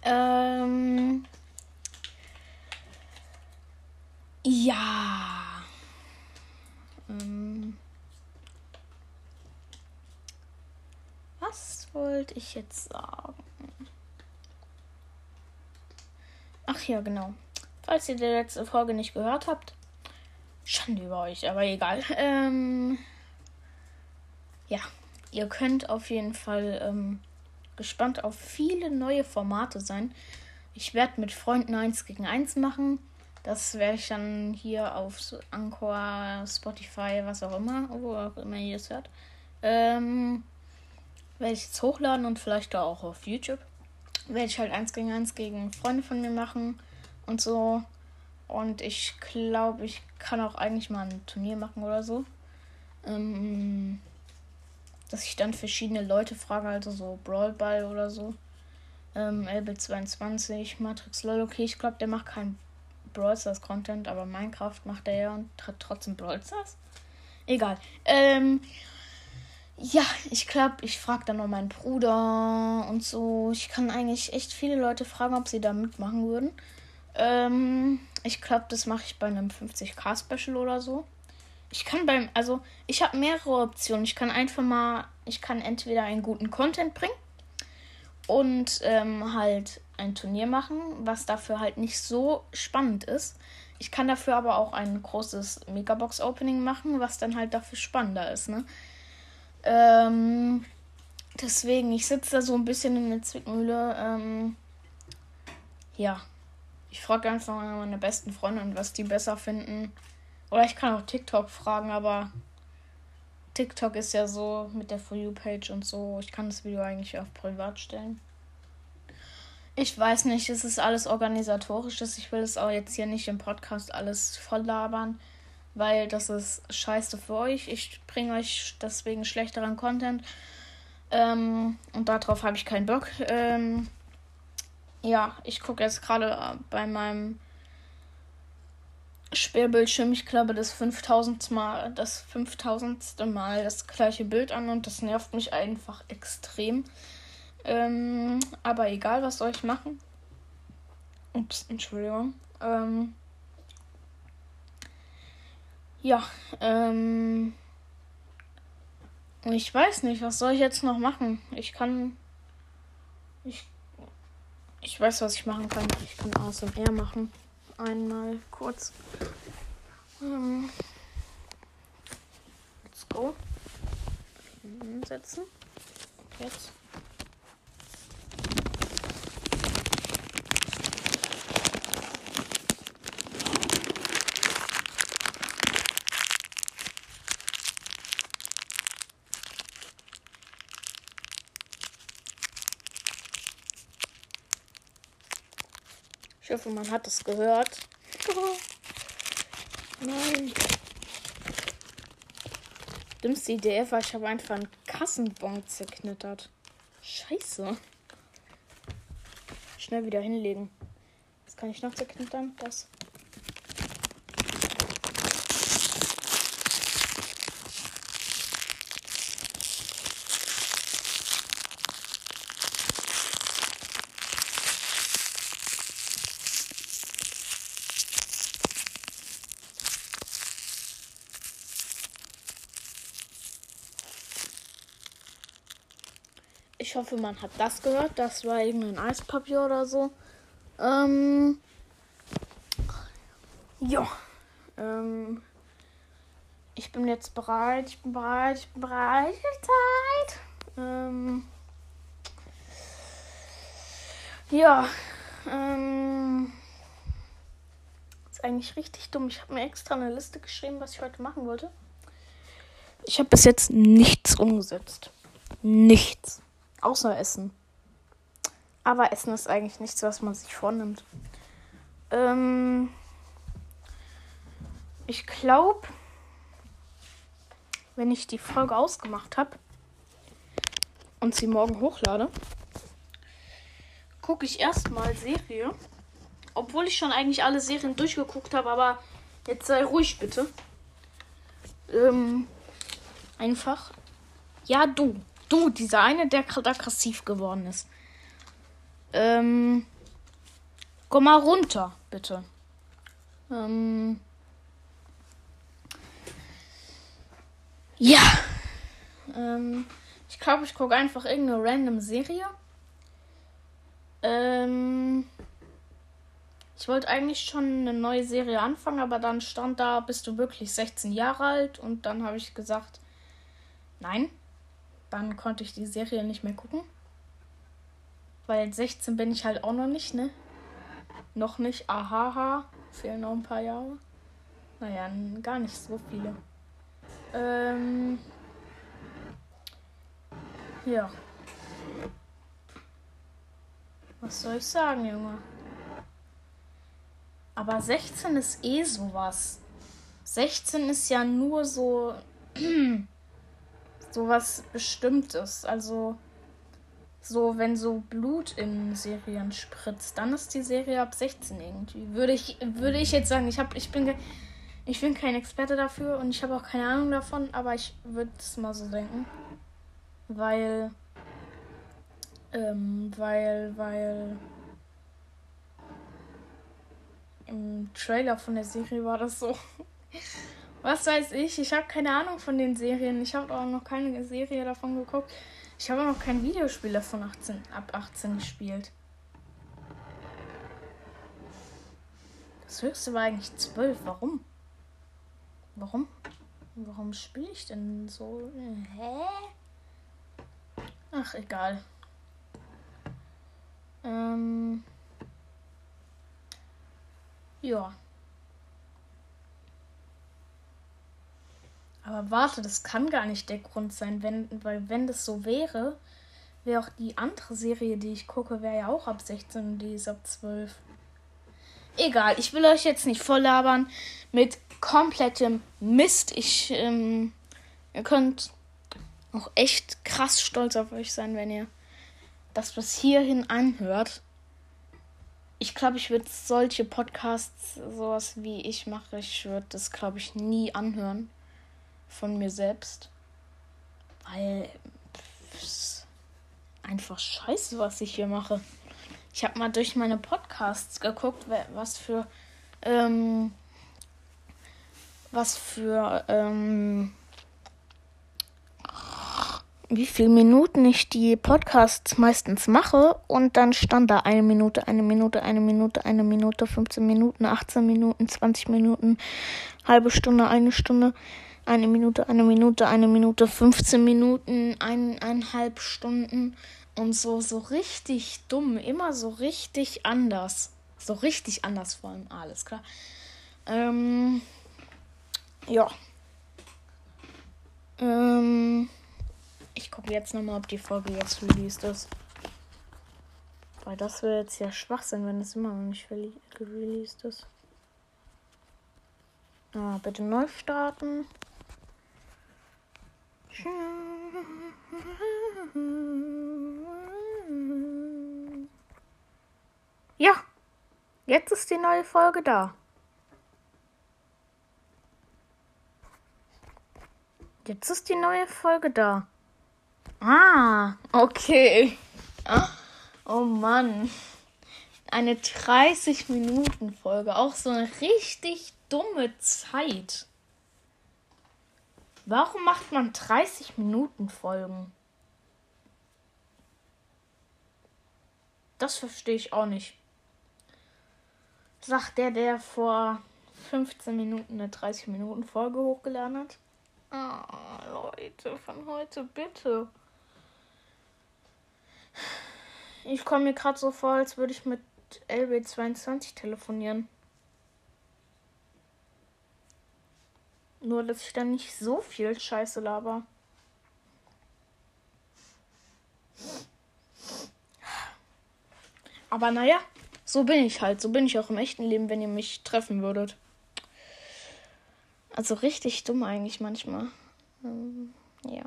Ähm, ja. Ähm, was wollte ich jetzt sagen? Ach ja, genau. Falls ihr die letzte Folge nicht gehört habt, Schande über euch, aber egal. Ähm, ja, ihr könnt auf jeden Fall ähm, gespannt auf viele neue Formate sein. Ich werde mit Freunden 1 gegen 1 machen. Das werde ich dann hier auf Anchor, Spotify, was auch immer, wo auch immer ihr es hört. Ähm, werde ich jetzt hochladen und vielleicht auch auf YouTube. Werde ich halt 1 gegen 1 gegen Freunde von mir machen und so. Und ich glaube, ich kann auch eigentlich mal ein Turnier machen oder so. Ähm, dass ich dann verschiedene Leute frage, also so Brawl Ball oder so. Ähm, LB22, Matrix LOL, okay, ich glaube, der macht kein Brawl Stars Content, aber Minecraft macht er ja und hat trotzdem Brawl Stars. Egal. Ähm, ja, ich glaube, ich frage dann noch meinen Bruder und so. Ich kann eigentlich echt viele Leute fragen, ob sie da mitmachen würden. Ähm, ich glaube, das mache ich bei einem 50k Special oder so. Ich kann beim, also ich habe mehrere Optionen. Ich kann einfach mal, ich kann entweder einen guten Content bringen und ähm, halt ein Turnier machen, was dafür halt nicht so spannend ist. Ich kann dafür aber auch ein großes Megabox Opening machen, was dann halt dafür spannender ist, ne? Ähm, deswegen, ich sitze da so ein bisschen in der Zwickmühle. Ähm, ja, ich frage einfach mal meine besten Freunde, was die besser finden. Oder ich kann auch TikTok fragen, aber TikTok ist ja so mit der For You-Page und so. Ich kann das Video eigentlich auf privat stellen. Ich weiß nicht, es ist alles organisatorisches. Ich will es auch jetzt hier nicht im Podcast alles voll labern, weil das ist scheiße für euch. Ich bringe euch deswegen schlechteren Content. Ähm, und darauf habe ich keinen Bock. Ähm, ja, ich gucke jetzt gerade bei meinem Sperrbildschirm, ich glaube, das 5000 Mal, das 5000. Mal das gleiche Bild an und das nervt mich einfach extrem. Ähm, aber egal, was soll ich machen? Ups, Entschuldigung. Ähm, ja, ähm, ich weiß nicht, was soll ich jetzt noch machen? Ich kann, ich ich weiß, was ich machen kann. Ich kann ASMR machen. Einmal kurz. Um, let's go. Setzen. Jetzt. Hoffe, man hat es gehört. Nein. Dümmste Idee war, ich habe einfach einen Kassenbon zerknittert. Scheiße. Schnell wieder hinlegen. Was kann ich noch zerknittern? Das. Ich hoffe, man hat das gehört. Das war irgendein Eispapier oder so. Ähm. Ja. Ähm. Ich bin jetzt bereit. Ich bin bereit. Ich bin bereit. Zeit. Ähm. Ja. Ähm. Ist eigentlich richtig dumm. Ich habe mir extra eine Liste geschrieben, was ich heute machen wollte. Ich habe bis jetzt nichts umgesetzt. Nichts. Außer Essen. Aber Essen ist eigentlich nichts, was man sich vornimmt. Ähm, ich glaube, wenn ich die Folge ausgemacht habe und sie morgen hochlade, gucke ich erstmal Serie. Obwohl ich schon eigentlich alle Serien durchgeguckt habe, aber jetzt sei ruhig bitte. Ähm, einfach. Ja, du. Du, dieser eine, der gerade aggressiv geworden ist. Ähm. Komm mal runter, bitte. Ähm. Ja. Ähm, ich glaube, ich gucke einfach irgendeine random Serie. Ähm. Ich wollte eigentlich schon eine neue Serie anfangen, aber dann stand da, bist du wirklich 16 Jahre alt? Und dann habe ich gesagt, nein. Dann konnte ich die Serie nicht mehr gucken. Weil 16 bin ich halt auch noch nicht, ne? Noch nicht. Ahaha. Fehlen noch ein paar Jahre. Naja, gar nicht so viele. Ähm. Ja. Was soll ich sagen, Junge? Aber 16 ist eh sowas. 16 ist ja nur so sowas Bestimmtes. Also so, wenn so Blut in Serien spritzt, dann ist die Serie ab 16 irgendwie. Würde ich, würde ich jetzt sagen, ich habe, ich bin, ich bin kein Experte dafür und ich habe auch keine Ahnung davon, aber ich würde es mal so denken, weil, ähm, weil, weil im Trailer von der Serie war das so. Was weiß ich? Ich habe keine Ahnung von den Serien. Ich habe auch noch keine Serie davon geguckt. Ich habe noch kein Videospiel von 18, ab 18 gespielt. Das höchste war eigentlich 12. Warum? Warum? Warum spiele ich denn so? Hä? Ach, egal. Ähm. Ja. Aber warte, das kann gar nicht der Grund sein, wenn, weil wenn das so wäre, wäre auch die andere Serie, die ich gucke, wäre ja auch ab 16 und die ist ab 12. Egal, ich will euch jetzt nicht voll labern mit komplettem Mist. Ich, ähm, ihr könnt auch echt krass stolz auf euch sein, wenn ihr das bis hierhin anhört. Ich glaube, ich würde solche Podcasts, sowas wie ich mache, ich würde das, glaube ich, nie anhören von mir selbst. Weil pff, einfach scheiße, was ich hier mache. Ich habe mal durch meine Podcasts geguckt, was für ähm, was für ähm, wie viele Minuten ich die Podcasts meistens mache und dann stand da eine Minute, eine Minute, eine Minute, eine Minute, 15 Minuten, 18 Minuten, 20 Minuten, halbe Stunde, eine Stunde eine Minute, eine Minute, eine Minute, 15 Minuten, eineinhalb Stunden und so, so richtig dumm, immer so richtig anders. So richtig anders vor allem, alles klar. Ähm, ja. Ähm, ich gucke jetzt nochmal, ob die Folge jetzt released ist. Weil das wäre jetzt ja Schwachsinn, wenn es immer noch nicht released ist. Ah, bitte neu starten. Ja, jetzt ist die neue Folge da. Jetzt ist die neue Folge da. Ah, okay. Oh Mann. Eine 30 Minuten Folge. Auch so eine richtig dumme Zeit. Warum macht man 30 Minuten Folgen? Das verstehe ich auch nicht. Sagt der, der vor 15 Minuten eine 30 Minuten Folge hochgeladen hat. Ah, Leute, von heute bitte. Ich komme mir gerade so vor, als würde ich mit LB22 telefonieren. Nur, dass ich dann nicht so viel Scheiße laber. Aber naja, so bin ich halt. So bin ich auch im echten Leben, wenn ihr mich treffen würdet. Also richtig dumm eigentlich manchmal. Ähm, ja.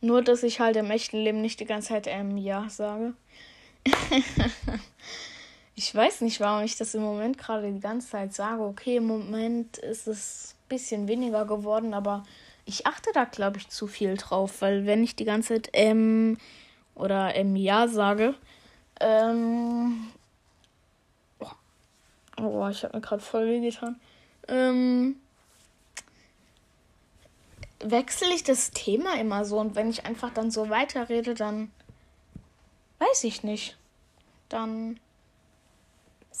Nur, dass ich halt im echten Leben nicht die ganze Zeit ähm, ja sage. ich weiß nicht, warum ich das im Moment gerade die ganze Zeit sage. Okay, im Moment ist es ein bisschen weniger geworden, aber ich achte da, glaube ich, zu viel drauf, weil wenn ich die ganze Zeit ähm oder ähm ja sage, ähm. Oh, oh ich habe mir gerade voll weh getan. Ähm wechsle ich das Thema immer so und wenn ich einfach dann so weiterrede, dann weiß ich nicht. Dann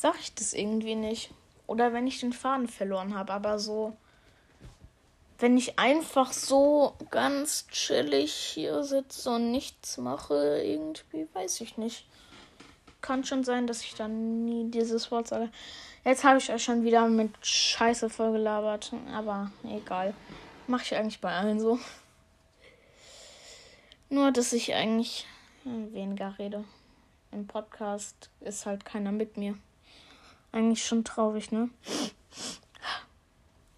sag ich das irgendwie nicht. Oder wenn ich den Faden verloren habe, aber so wenn ich einfach so ganz chillig hier sitze und nichts mache, irgendwie weiß ich nicht. Kann schon sein, dass ich dann nie dieses Wort sage. Jetzt habe ich euch schon wieder mit Scheiße vollgelabert, aber egal. Mache ich eigentlich bei allen so. Nur, dass ich eigentlich weniger rede. Im Podcast ist halt keiner mit mir. Eigentlich schon traurig, ne?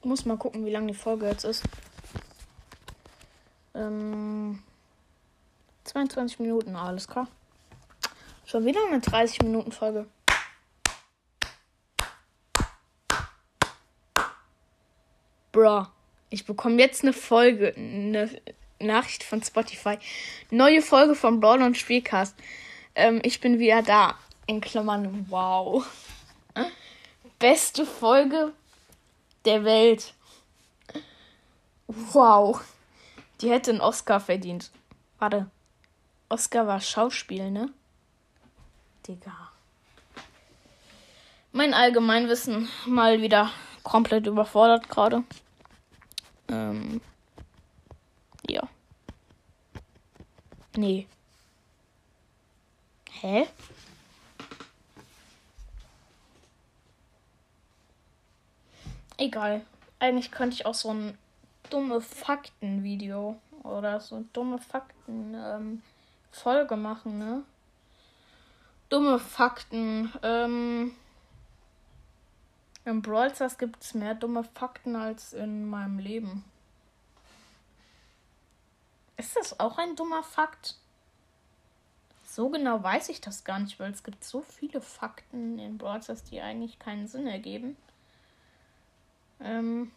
Muss mal gucken, wie lang die Folge jetzt ist. Ähm, 22 Minuten, alles klar. Schon wieder eine 30 Minuten Folge. Bruh. Ich bekomme jetzt eine Folge, eine Nachricht von Spotify. Neue Folge von Brawl und Spielcast. Ähm, ich bin wieder da. In Klammern, wow. Beste Folge der Welt. Wow. Die hätte einen Oscar verdient. Warte. Oscar war Schauspiel, ne? Digga. Mein Allgemeinwissen mal wieder komplett überfordert gerade. Ähm, ja. Nee. Hä? Egal. Eigentlich könnte ich auch so ein dumme Fakten-Video oder so dumme Fakten ähm, machen, ne? Dumme Fakten. Ähm, in Brawl Stars gibt es mehr dumme Fakten als in meinem Leben. Ist das auch ein dummer Fakt? So genau weiß ich das gar nicht, weil es gibt so viele Fakten in Brawl Stars, die eigentlich keinen Sinn ergeben. Ähm,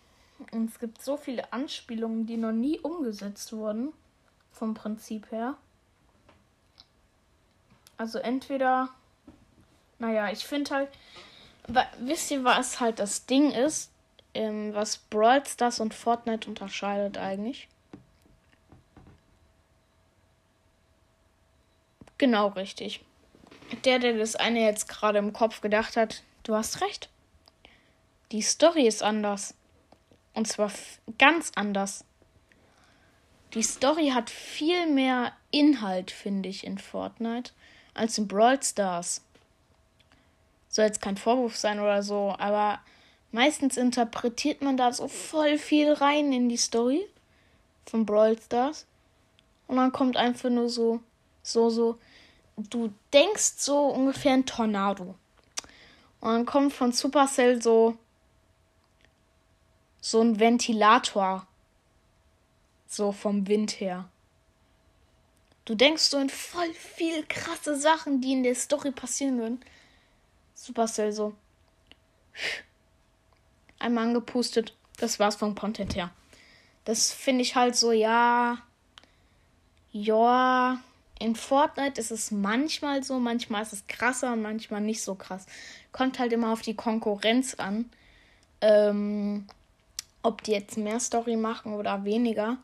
und es gibt so viele Anspielungen, die noch nie umgesetzt wurden. Vom Prinzip her. Also entweder. Naja, ich finde halt wisst ihr, was halt das Ding ist, ähm, was Brawl Stars und Fortnite unterscheidet eigentlich? Genau richtig. Der, der das eine jetzt gerade im Kopf gedacht hat, du hast recht. Die Story ist anders. Und zwar ganz anders. Die Story hat viel mehr Inhalt, finde ich, in Fortnite als in Brawl Stars soll jetzt kein Vorwurf sein oder so, aber meistens interpretiert man da so voll viel rein in die Story von Brawl Stars. Und dann kommt einfach nur so, so, so, du denkst so ungefähr ein Tornado. Und dann kommt von Supercell so, so ein Ventilator. So vom Wind her. Du denkst so in voll viel krasse Sachen, die in der Story passieren würden. Supercell so. Einmal angepustet. Das war's vom Content her. Das finde ich halt so, ja. Ja. In Fortnite ist es manchmal so, manchmal ist es krasser manchmal nicht so krass. Kommt halt immer auf die Konkurrenz an. Ähm, ob die jetzt mehr Story machen oder weniger.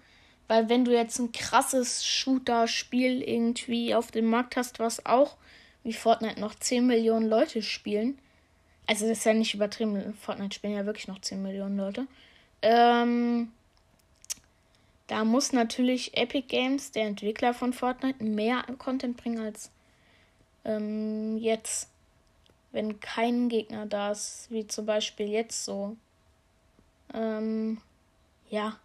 Weil wenn du jetzt ein krasses Shooter-Spiel irgendwie auf dem Markt hast, was auch wie Fortnite noch 10 Millionen Leute spielen, also das ist ja nicht übertrieben, Fortnite spielen ja wirklich noch 10 Millionen Leute, ähm, da muss natürlich Epic Games, der Entwickler von Fortnite, mehr Content bringen als ähm, jetzt, wenn kein Gegner da ist, wie zum Beispiel jetzt so. Ähm, ja.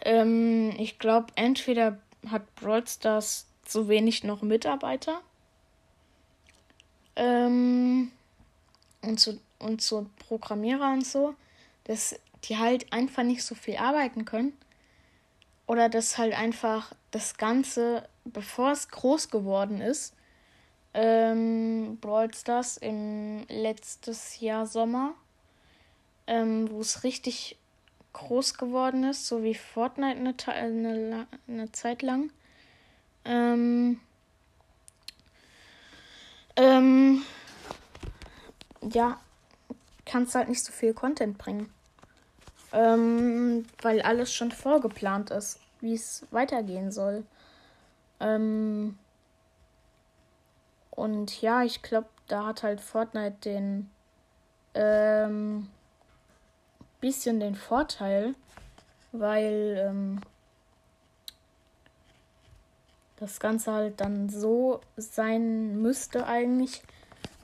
Ähm, ich glaube, entweder hat Brawl Stars zu wenig noch Mitarbeiter. Ähm, und so und so Programmierer und so, dass die halt einfach nicht so viel arbeiten können. Oder dass halt einfach das Ganze, bevor es groß geworden ist, ähm, Brawl Stars im letztes Jahr Sommer, ähm, wo es richtig groß geworden ist, so wie Fortnite eine, eine, eine Zeit lang. Ähm, ähm, ja, kannst halt nicht so viel Content bringen. Ähm, weil alles schon vorgeplant ist, wie es weitergehen soll. Ähm, und ja, ich glaube, da hat halt Fortnite den ähm, bisschen den Vorteil, weil ähm, das Ganze halt dann so sein müsste eigentlich.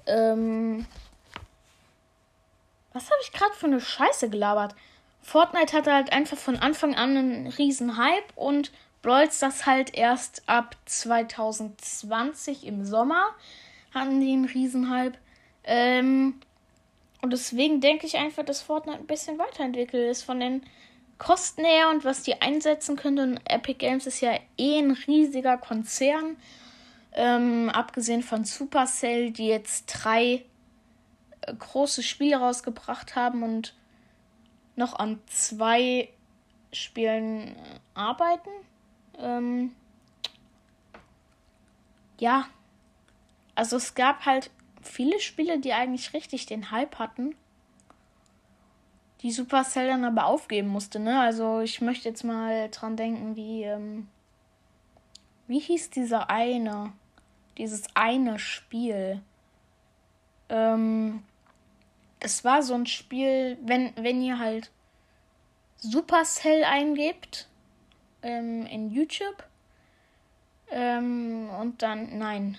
Ähm, was habe ich gerade für eine Scheiße gelabert? Fortnite hatte halt einfach von Anfang an einen riesen Hype und Brawl das halt erst ab 2020 im Sommer hatten die einen riesen Hype. Ähm, und deswegen denke ich einfach, dass Fortnite ein bisschen weiterentwickelt ist von den Kosten her und was die einsetzen könnte. Und Epic Games ist ja eh ein riesiger Konzern. Ähm, abgesehen von Supercell, die jetzt drei äh, große Spiele rausgebracht haben und noch an zwei Spielen äh, arbeiten. Ähm, ja, also es gab halt viele Spiele, die eigentlich richtig den Hype hatten, die Supercell dann aber aufgeben musste, ne? Also ich möchte jetzt mal dran denken, wie, ähm, wie hieß dieser eine, dieses eine Spiel? Ähm, es war so ein Spiel, wenn, wenn ihr halt Supercell eingebt ähm, in YouTube ähm, und dann, nein,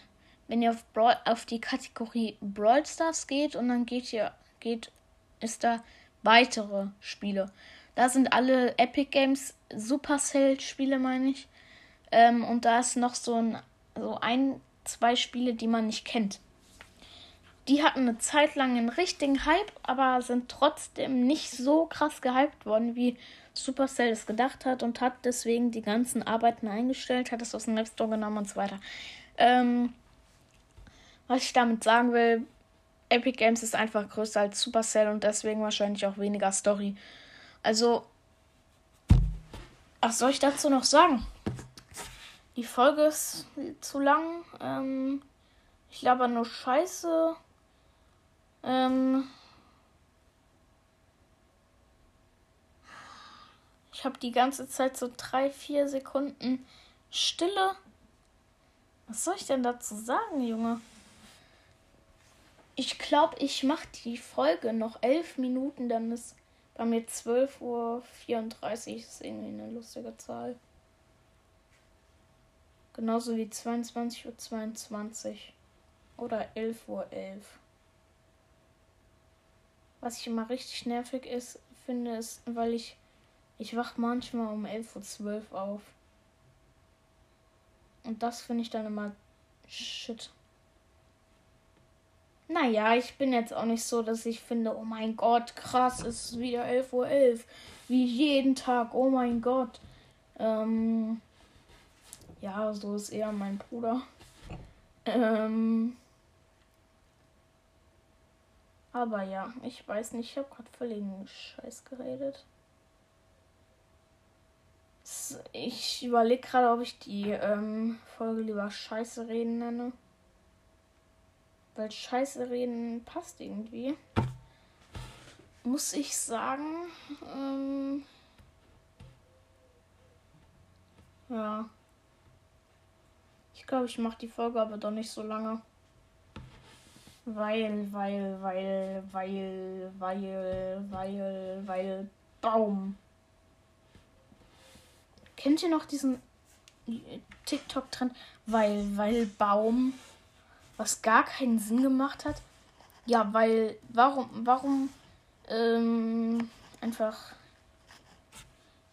wenn ihr auf, Brawl, auf die Kategorie Brawl Stars geht und dann geht ihr, geht, ist da weitere Spiele. Da sind alle Epic Games Supercell Spiele, meine ich. Ähm, und da ist noch so ein, so ein, zwei Spiele, die man nicht kennt die hatten eine Zeit lang einen richtigen Hype, aber sind trotzdem nicht so krass gehypt worden, wie Supercell es gedacht hat und hat deswegen die ganzen Arbeiten eingestellt, hat es aus dem App Store genommen und so weiter. Ähm, was ich damit sagen will, Epic Games ist einfach größer als Supercell und deswegen wahrscheinlich auch weniger Story. Also, was soll ich dazu noch sagen? Die Folge ist zu lang. Ähm, ich laber nur Scheiße. Ähm ich habe die ganze Zeit so drei, vier Sekunden Stille. Was soll ich denn dazu sagen, Junge? Ich glaube, ich mache die Folge noch elf Minuten, dann ist bei mir 12.34 Uhr. Das ist irgendwie eine lustige Zahl. Genauso wie 22.22 Uhr. 22. Oder 11.11 Uhr. 11. Was ich immer richtig nervig ist, finde, ist, weil ich. Ich wach manchmal um 11.12 Uhr auf. Und das finde ich dann immer shit. Naja, ich bin jetzt auch nicht so, dass ich finde, oh mein Gott, krass, es ist wieder 11.11 Uhr. 11. Wie jeden Tag, oh mein Gott. Ähm, ja, so ist eher mein Bruder. Ähm, aber ja, ich weiß nicht, ich habe gerade völligen Scheiß geredet. Ich überlege gerade, ob ich die ähm, Folge lieber Scheiße reden nenne. Weil Scheiße reden passt irgendwie. Muss ich sagen. Ähm, Ja. Ich glaube, ich mache die Folge aber doch nicht so lange. Weil, weil, weil, weil, weil, weil, weil, Baum. Kennt ihr noch diesen TikTok-Trend? Weil, weil, Baum. Was gar keinen Sinn gemacht hat? Ja, weil, warum, warum, ähm, einfach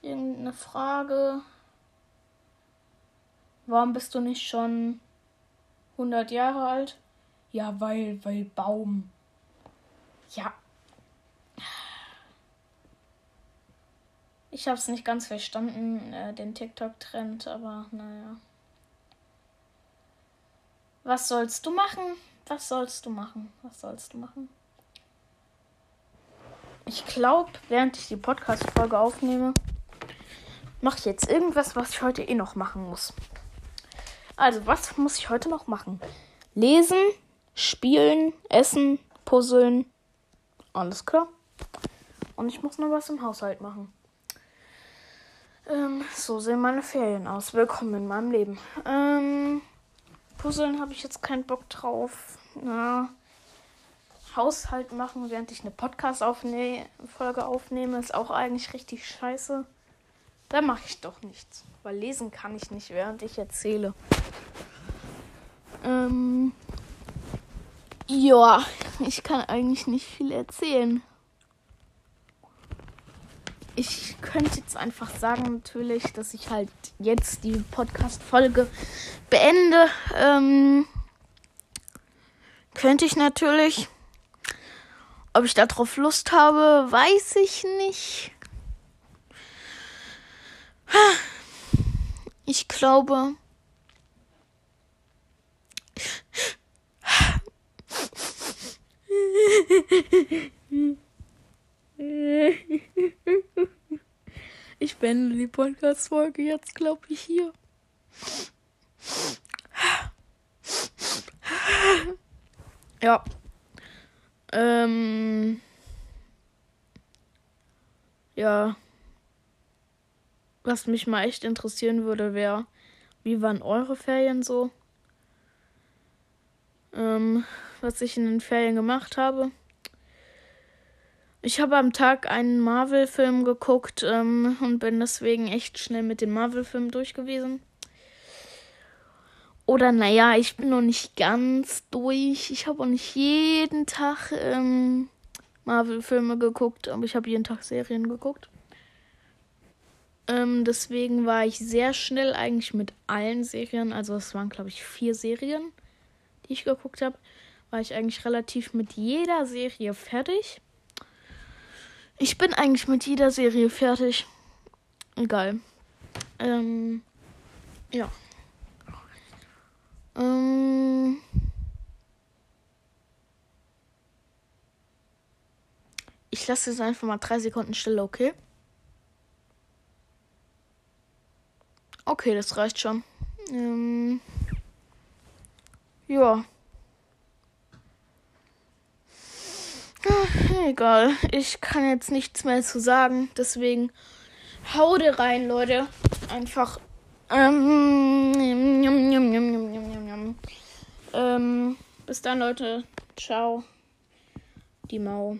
irgendeine Frage. Warum bist du nicht schon 100 Jahre alt? Ja, weil, weil Baum. Ja. Ich habe es nicht ganz verstanden, äh, den TikTok-Trend, aber naja. Was sollst du machen? Was sollst du machen? Was sollst du machen? Ich glaube, während ich die Podcast-Folge aufnehme, mache ich jetzt irgendwas, was ich heute eh noch machen muss. Also, was muss ich heute noch machen? Lesen, spielen, essen, puzzeln. Alles klar. Und ich muss noch was im Haushalt machen. Ähm, so sehen meine Ferien aus. Willkommen in meinem Leben. Ähm, puzzeln habe ich jetzt keinen Bock drauf. Na, Haushalt machen, während ich eine Podcast-Folge aufnehme, ist auch eigentlich richtig scheiße. Da mache ich doch nichts. Weil lesen kann ich nicht, während ich erzähle. Ähm. Ja, ich kann eigentlich nicht viel erzählen. Ich könnte jetzt einfach sagen, natürlich, dass ich halt jetzt die Podcast-Folge beende. Ähm, könnte ich natürlich. Ob ich darauf Lust habe, weiß ich nicht. Ich glaube. Beende die Podcast-Folge jetzt, glaube ich, hier. Ja. Ähm. Ja. Was mich mal echt interessieren würde, wäre, wie waren eure Ferien so? Ähm, was ich in den Ferien gemacht habe. Ich habe am Tag einen Marvel-Film geguckt ähm, und bin deswegen echt schnell mit dem Marvel-Film durch gewesen. Oder naja, ich bin noch nicht ganz durch. Ich habe auch nicht jeden Tag ähm, Marvel-Filme geguckt, aber ich habe jeden Tag Serien geguckt. Ähm, deswegen war ich sehr schnell eigentlich mit allen Serien, also es waren glaube ich vier Serien, die ich geguckt habe, war ich eigentlich relativ mit jeder Serie fertig. Ich bin eigentlich mit jeder Serie fertig. Egal. Ähm, ja. Ähm, ich lasse jetzt einfach mal drei Sekunden still, okay? Okay, das reicht schon. Ähm, ja. Ach, egal. Ich kann jetzt nichts mehr zu sagen. Deswegen haude rein, Leute. Einfach. Ähm, ähm, bis dann, Leute. Ciao. Die Mau.